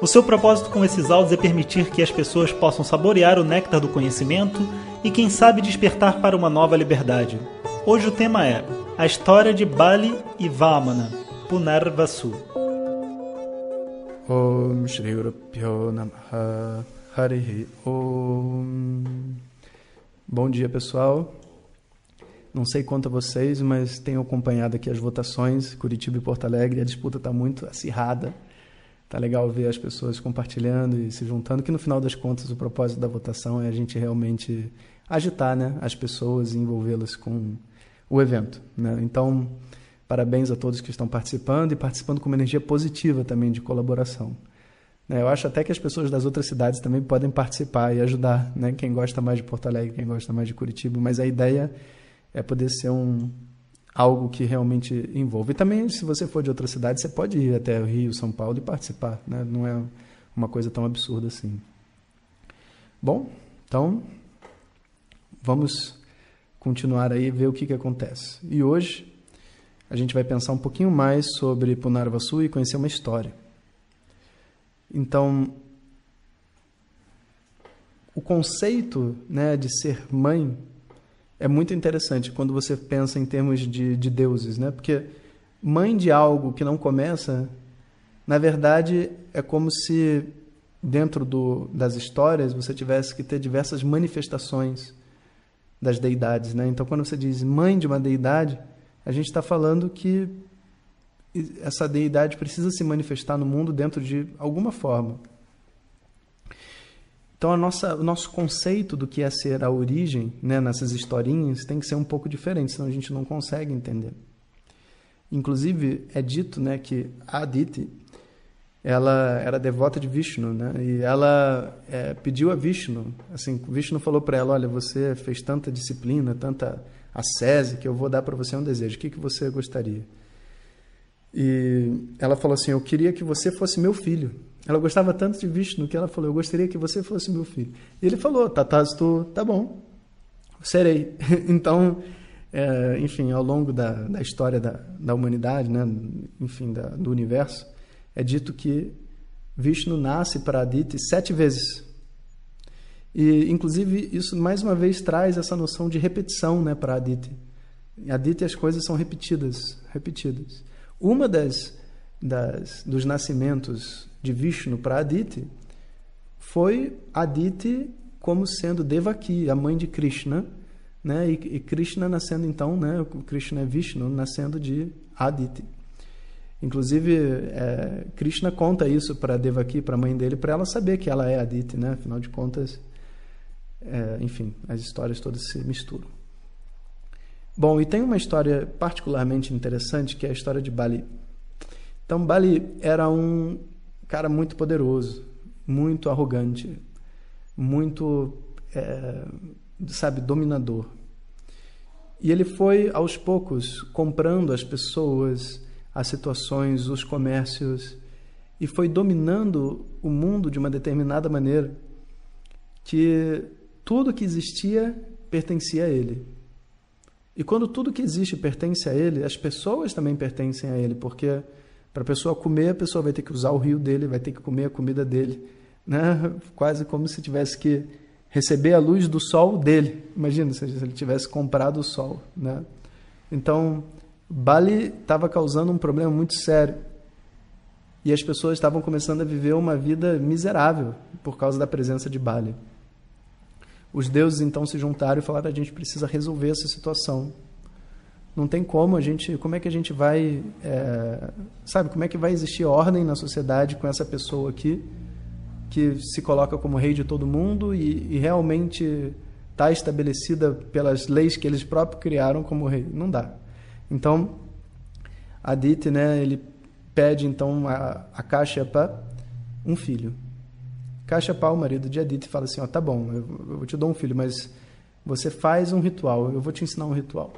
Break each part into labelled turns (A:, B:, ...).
A: O seu propósito com esses áudios é permitir que as pessoas possam saborear o néctar do conhecimento e, quem sabe, despertar para uma nova liberdade. Hoje o tema é a história de Bali e Vamana, Punarvasu.
B: Om Shri Om. Bom dia pessoal, não sei quanto a vocês, mas tenho acompanhado aqui as votações, Curitiba e Porto Alegre, a disputa está muito acirrada tá legal ver as pessoas compartilhando e se juntando, que no final das contas o propósito da votação é a gente realmente agitar né, as pessoas e envolvê-las com o evento. Né? Então, parabéns a todos que estão participando e participando com uma energia positiva também de colaboração. Né? Eu acho até que as pessoas das outras cidades também podem participar e ajudar, né? quem gosta mais de Porto Alegre, quem gosta mais de Curitiba, mas a ideia é poder ser um, algo que realmente envolva. E também, se você for de outra cidade, você pode ir até Rio, São Paulo e participar. Né? Não é uma coisa tão absurda assim. Bom, então vamos continuar aí ver o que, que acontece. E hoje a gente vai pensar um pouquinho mais sobre Punarvasu e conhecer uma história. Então, o conceito né, de ser mãe é muito interessante quando você pensa em termos de, de deuses, né? Porque mãe de algo que não começa, na verdade, é como se dentro do, das histórias você tivesse que ter diversas manifestações das deidades, né? Então, quando você diz mãe de uma deidade, a gente está falando que essa deidade precisa se manifestar no mundo dentro de alguma forma. Então, a nossa, o nosso conceito do que é ser a origem né, nessas historinhas tem que ser um pouco diferente, senão a gente não consegue entender. Inclusive, é dito né, que a Aditi ela era devota de Vishnu, né? E ela é, pediu a Vishnu, assim, Vishnu falou para ela, olha, você fez tanta disciplina, tanta ascese, que eu vou dar para você um desejo. O que, que você gostaria? E ela falou assim, eu queria que você fosse meu filho. Ela gostava tanto de Vishnu que ela falou: Eu gostaria que você fosse meu filho. E ele falou: Tatastu, tá bom, serei. então, é, enfim, ao longo da, da história da, da humanidade, né, enfim, da, do universo, é dito que Vishnu nasce para Aditi sete vezes. E, inclusive, isso mais uma vez traz essa noção de repetição né, para Aditi. Em Aditi as coisas são repetidas, repetidas. Uma das, das dos nascimentos de Vishnu para Aditi foi Aditi como sendo Devaki, a mãe de Krishna, né? E, e Krishna nascendo então, né? Krishna é Vishnu nascendo de Aditi. Inclusive, é, Krishna conta isso para Devaki, para a mãe dele, para ela saber que ela é Aditi, né? Afinal de contas, é, enfim, as histórias todas se misturam. Bom, e tem uma história particularmente interessante que é a história de Bali. Então, Bali era um cara muito poderoso, muito arrogante, muito, é, sabe, dominador. E ele foi, aos poucos, comprando as pessoas, as situações, os comércios, e foi dominando o mundo de uma determinada maneira que tudo que existia pertencia a ele. E quando tudo que existe pertence a ele, as pessoas também pertencem a ele, porque para a pessoa comer, a pessoa vai ter que usar o rio dele, vai ter que comer a comida dele. Né? Quase como se tivesse que receber a luz do sol dele. Imagina se ele tivesse comprado o sol. Né? Então, Bali estava causando um problema muito sério. E as pessoas estavam começando a viver uma vida miserável por causa da presença de Bali. Os deuses então se juntaram e falaram: a gente precisa resolver essa situação não tem como a gente, como é que a gente vai, é, sabe, como é que vai existir ordem na sociedade com essa pessoa aqui que se coloca como rei de todo mundo e, e realmente está estabelecida pelas leis que eles próprios criaram como rei? Não dá. Então, Aditi, né, ele pede então a, a para um filho. Kashyapa, o marido de Aditi, fala assim: ó, tá bom, eu, eu te dou um filho, mas você faz um ritual, eu vou te ensinar um ritual.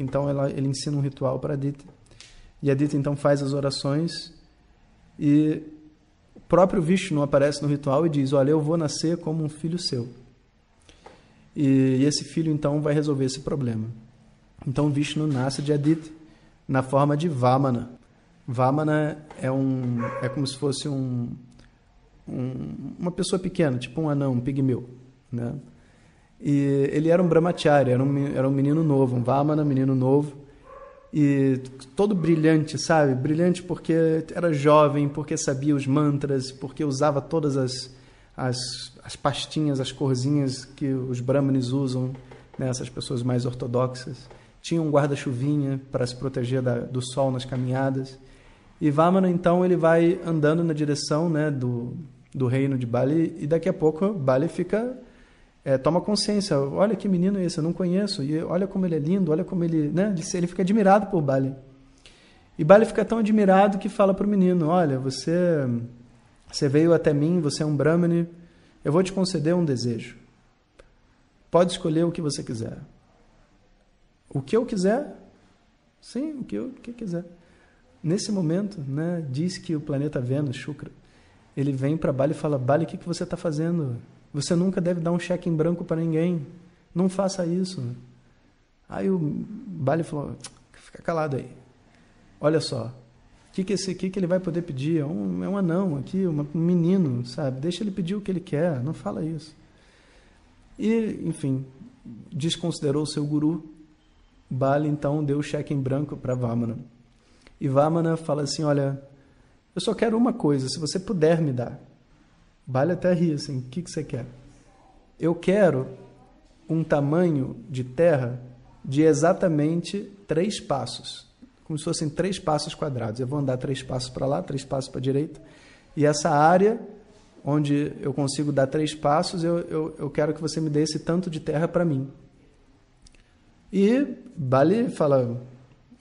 B: Então ela, ele ensina um ritual para Aditi. E Aditi então faz as orações e o próprio Vishnu aparece no ritual e diz: Olha, eu vou nascer como um filho seu. E, e esse filho então vai resolver esse problema. Então Vishnu nasce de Aditi na forma de Vamana. Vamana é um é como se fosse um, um uma pessoa pequena, tipo um anão, um pigmeu, né? E ele era um brahmachari, era um, era um menino novo, um Vamana, menino novo, e todo brilhante, sabe? Brilhante porque era jovem, porque sabia os mantras, porque usava todas as, as, as pastinhas, as corzinhas que os brahmanes usam, né? essas pessoas mais ortodoxas. Tinha um guarda-chuvinha para se proteger da, do sol nas caminhadas. E Vamana, então, ele vai andando na direção né, do, do reino de Bali, e daqui a pouco Bali fica é, toma consciência, olha que menino esse, eu não conheço, e olha como ele é lindo, olha como ele, né? Ele fica admirado por Bali. E Bali fica tão admirado que fala para o menino, olha, você, você veio até mim, você é um brahmane, eu vou te conceder um desejo. Pode escolher o que você quiser. O que eu quiser? Sim, o que eu que quiser. Nesse momento, né, diz que o planeta Vênus, Shukra, ele vem para Bali e fala, Bali, o que, que você está fazendo? Você nunca deve dar um cheque em branco para ninguém. Não faça isso. Aí o Bali falou: fica calado aí. Olha só. O que, que, esse, que, que ele vai poder pedir? É um, é um anão aqui, um menino, sabe? Deixa ele pedir o que ele quer. Não fala isso. E, enfim, desconsiderou seu guru. Bali então deu o cheque em branco para Vamana. E Vamana fala assim: Olha, eu só quero uma coisa, se você puder me dar. Vale até rir assim, o que, que você quer? Eu quero um tamanho de terra de exatamente três passos, como se fossem três passos quadrados. Eu vou andar três passos para lá, três passos para a direita, e essa área onde eu consigo dar três passos, eu, eu, eu quero que você me dê esse tanto de terra para mim. E Bali fala: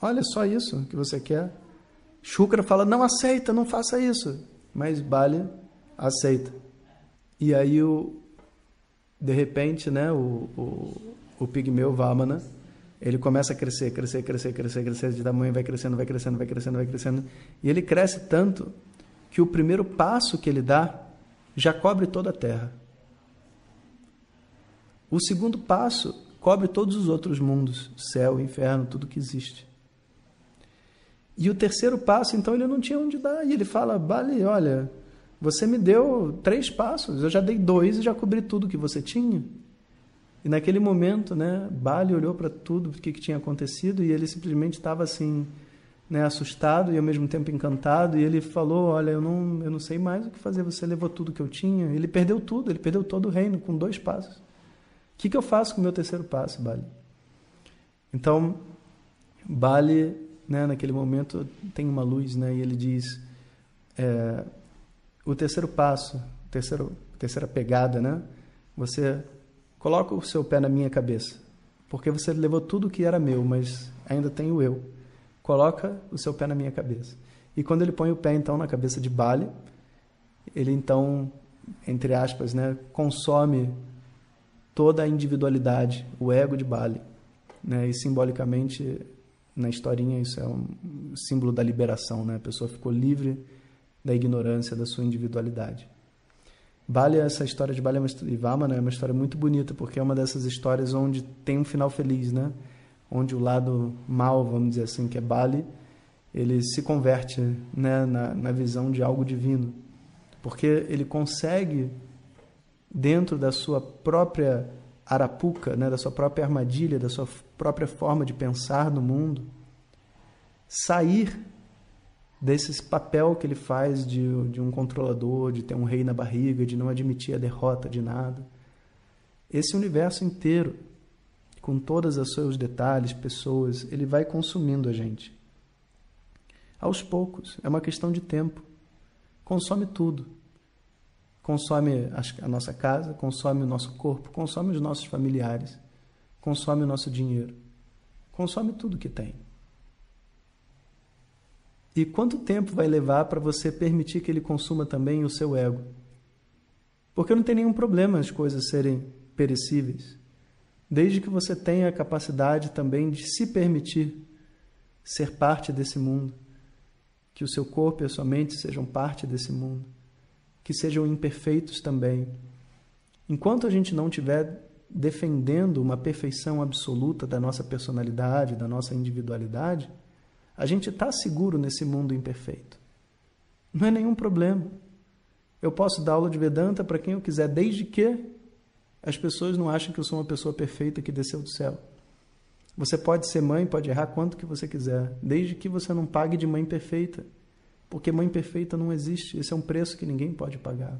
B: Olha só isso que você quer. Shukra fala: Não aceita, não faça isso. Mas Bali aceita. E aí, o, de repente, né, o, o, o pigmeu Vamana, ele começa a crescer, crescer, crescer, crescer, crescer de tamanho, vai crescendo, vai crescendo, vai crescendo, vai crescendo. E ele cresce tanto que o primeiro passo que ele dá já cobre toda a terra. O segundo passo cobre todos os outros mundos, céu, inferno, tudo que existe. E o terceiro passo, então, ele não tinha onde dar. E ele fala: Bale, olha, você me deu três passos, eu já dei dois e já cobri tudo que você tinha. E naquele momento, né, Bali olhou para tudo o que, que tinha acontecido e ele simplesmente estava assim, né, assustado e ao mesmo tempo encantado. E ele falou: Olha, eu não, eu não sei mais o que fazer. Você levou tudo que eu tinha. Ele perdeu tudo, ele perdeu todo o reino com dois passos. O que, que eu faço com o meu terceiro passo, Bali? Então, Bali, né, naquele momento, tem uma luz, né, e ele diz: é, o terceiro passo, terceiro, terceira pegada, né? Você coloca o seu pé na minha cabeça, porque você levou tudo que era meu, mas ainda tem o eu. Coloca o seu pé na minha cabeça. E quando ele põe o pé então na cabeça de Bali, ele então, entre aspas, né, consome toda a individualidade, o ego de Bali, né? E simbolicamente na historinha isso é um símbolo da liberação, né? A pessoa ficou livre da ignorância, da sua individualidade. Bali, essa história de Bali e Vamana é uma história muito bonita, porque é uma dessas histórias onde tem um final feliz, né? Onde o lado mal, vamos dizer assim, que é Bali, ele se converte né, na, na visão de algo divino. Porque ele consegue, dentro da sua própria arapuca, né, da sua própria armadilha, da sua própria forma de pensar no mundo, sair desse papel que ele faz de, de um controlador, de ter um rei na barriga, de não admitir a derrota de nada. Esse universo inteiro, com todos os seus detalhes, pessoas, ele vai consumindo a gente. Aos poucos, é uma questão de tempo. Consome tudo. Consome a nossa casa, consome o nosso corpo, consome os nossos familiares, consome o nosso dinheiro, consome tudo que tem. E quanto tempo vai levar para você permitir que ele consuma também o seu ego? Porque não tem nenhum problema as coisas serem perecíveis, desde que você tenha a capacidade também de se permitir ser parte desse mundo, que o seu corpo e a sua mente sejam parte desse mundo, que sejam imperfeitos também. Enquanto a gente não tiver defendendo uma perfeição absoluta da nossa personalidade, da nossa individualidade, a gente está seguro nesse mundo imperfeito. Não é nenhum problema. Eu posso dar aula de Vedanta para quem eu quiser, desde que as pessoas não achem que eu sou uma pessoa perfeita que desceu do céu. Você pode ser mãe, pode errar quanto que você quiser, desde que você não pague de mãe perfeita. Porque mãe perfeita não existe, esse é um preço que ninguém pode pagar.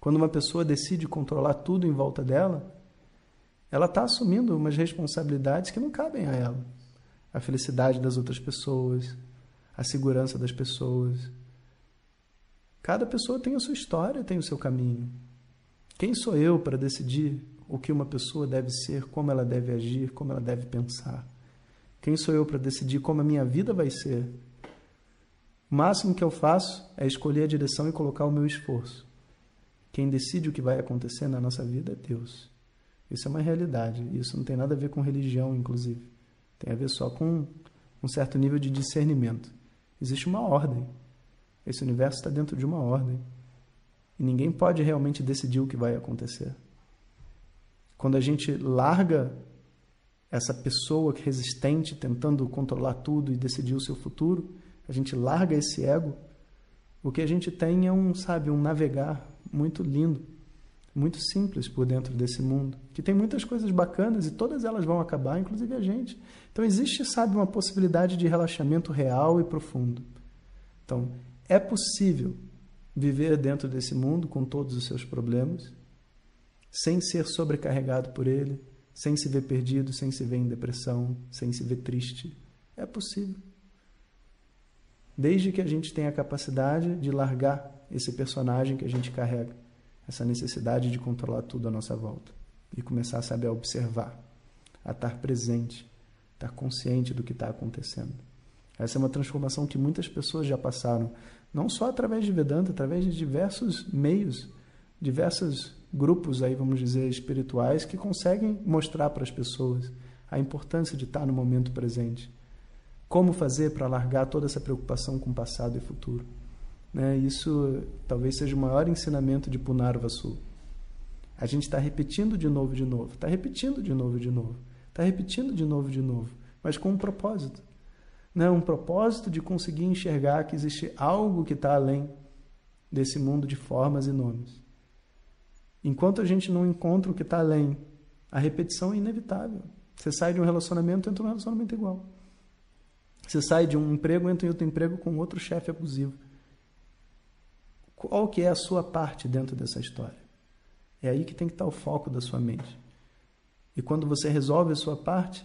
B: Quando uma pessoa decide controlar tudo em volta dela, ela está assumindo umas responsabilidades que não cabem a ela. A felicidade das outras pessoas, a segurança das pessoas. Cada pessoa tem a sua história, tem o seu caminho. Quem sou eu para decidir o que uma pessoa deve ser, como ela deve agir, como ela deve pensar? Quem sou eu para decidir como a minha vida vai ser? O máximo que eu faço é escolher a direção e colocar o meu esforço. Quem decide o que vai acontecer na nossa vida é Deus. Isso é uma realidade. Isso não tem nada a ver com religião, inclusive. Tem a ver só com um certo nível de discernimento. Existe uma ordem. Esse universo está dentro de uma ordem. E ninguém pode realmente decidir o que vai acontecer. Quando a gente larga essa pessoa resistente, tentando controlar tudo e decidir o seu futuro, a gente larga esse ego, o que a gente tem é um, sabe, um navegar muito lindo muito simples por dentro desse mundo, que tem muitas coisas bacanas e todas elas vão acabar, inclusive a gente. Então existe, sabe, uma possibilidade de relaxamento real e profundo. Então, é possível viver dentro desse mundo com todos os seus problemas, sem ser sobrecarregado por ele, sem se ver perdido, sem se ver em depressão, sem se ver triste. É possível. Desde que a gente tenha a capacidade de largar esse personagem que a gente carrega essa necessidade de controlar tudo à nossa volta e começar a saber observar, a estar presente, estar consciente do que está acontecendo. Essa é uma transformação que muitas pessoas já passaram, não só através de Vedanta, através de diversos meios, diversos grupos aí, vamos dizer, espirituais que conseguem mostrar para as pessoas a importância de estar no momento presente. Como fazer para largar toda essa preocupação com o passado e futuro. Né? Isso talvez seja o maior ensinamento de Punarvasu. A gente está repetindo de novo, de novo, está repetindo de novo, de novo, está repetindo de novo, de novo, mas com um propósito. Né? Um propósito de conseguir enxergar que existe algo que está além desse mundo de formas e nomes. Enquanto a gente não encontra o que está além, a repetição é inevitável. Você sai de um relacionamento, entra num relacionamento igual. Você sai de um emprego, entra em outro emprego com outro chefe abusivo. Qual que é a sua parte dentro dessa história? É aí que tem que estar o foco da sua mente. E quando você resolve a sua parte,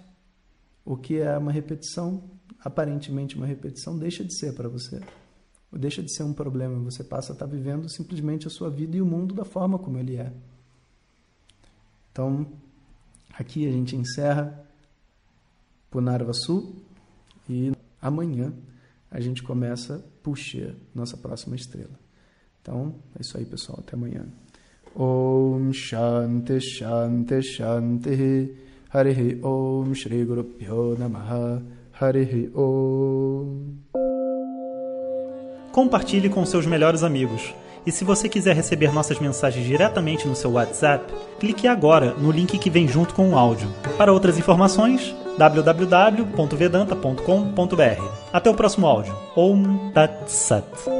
B: o que é uma repetição, aparentemente uma repetição, deixa de ser para você. Deixa de ser um problema. Você passa a estar vivendo simplesmente a sua vida e o mundo da forma como ele é. Então, aqui a gente encerra Punarvasu e amanhã a gente começa Puxa, nossa próxima estrela. Então, é isso aí, pessoal. Até amanhã. Om Shanti Shanti Shanti Harihi Om Shri Guru Pyo Namaha Harihi Om
A: Compartilhe com seus melhores amigos. E se você quiser receber nossas mensagens diretamente no seu WhatsApp, clique agora no link que vem junto com o áudio. Para outras informações, www.vedanta.com.br. Até o próximo áudio. Om Tat Sat.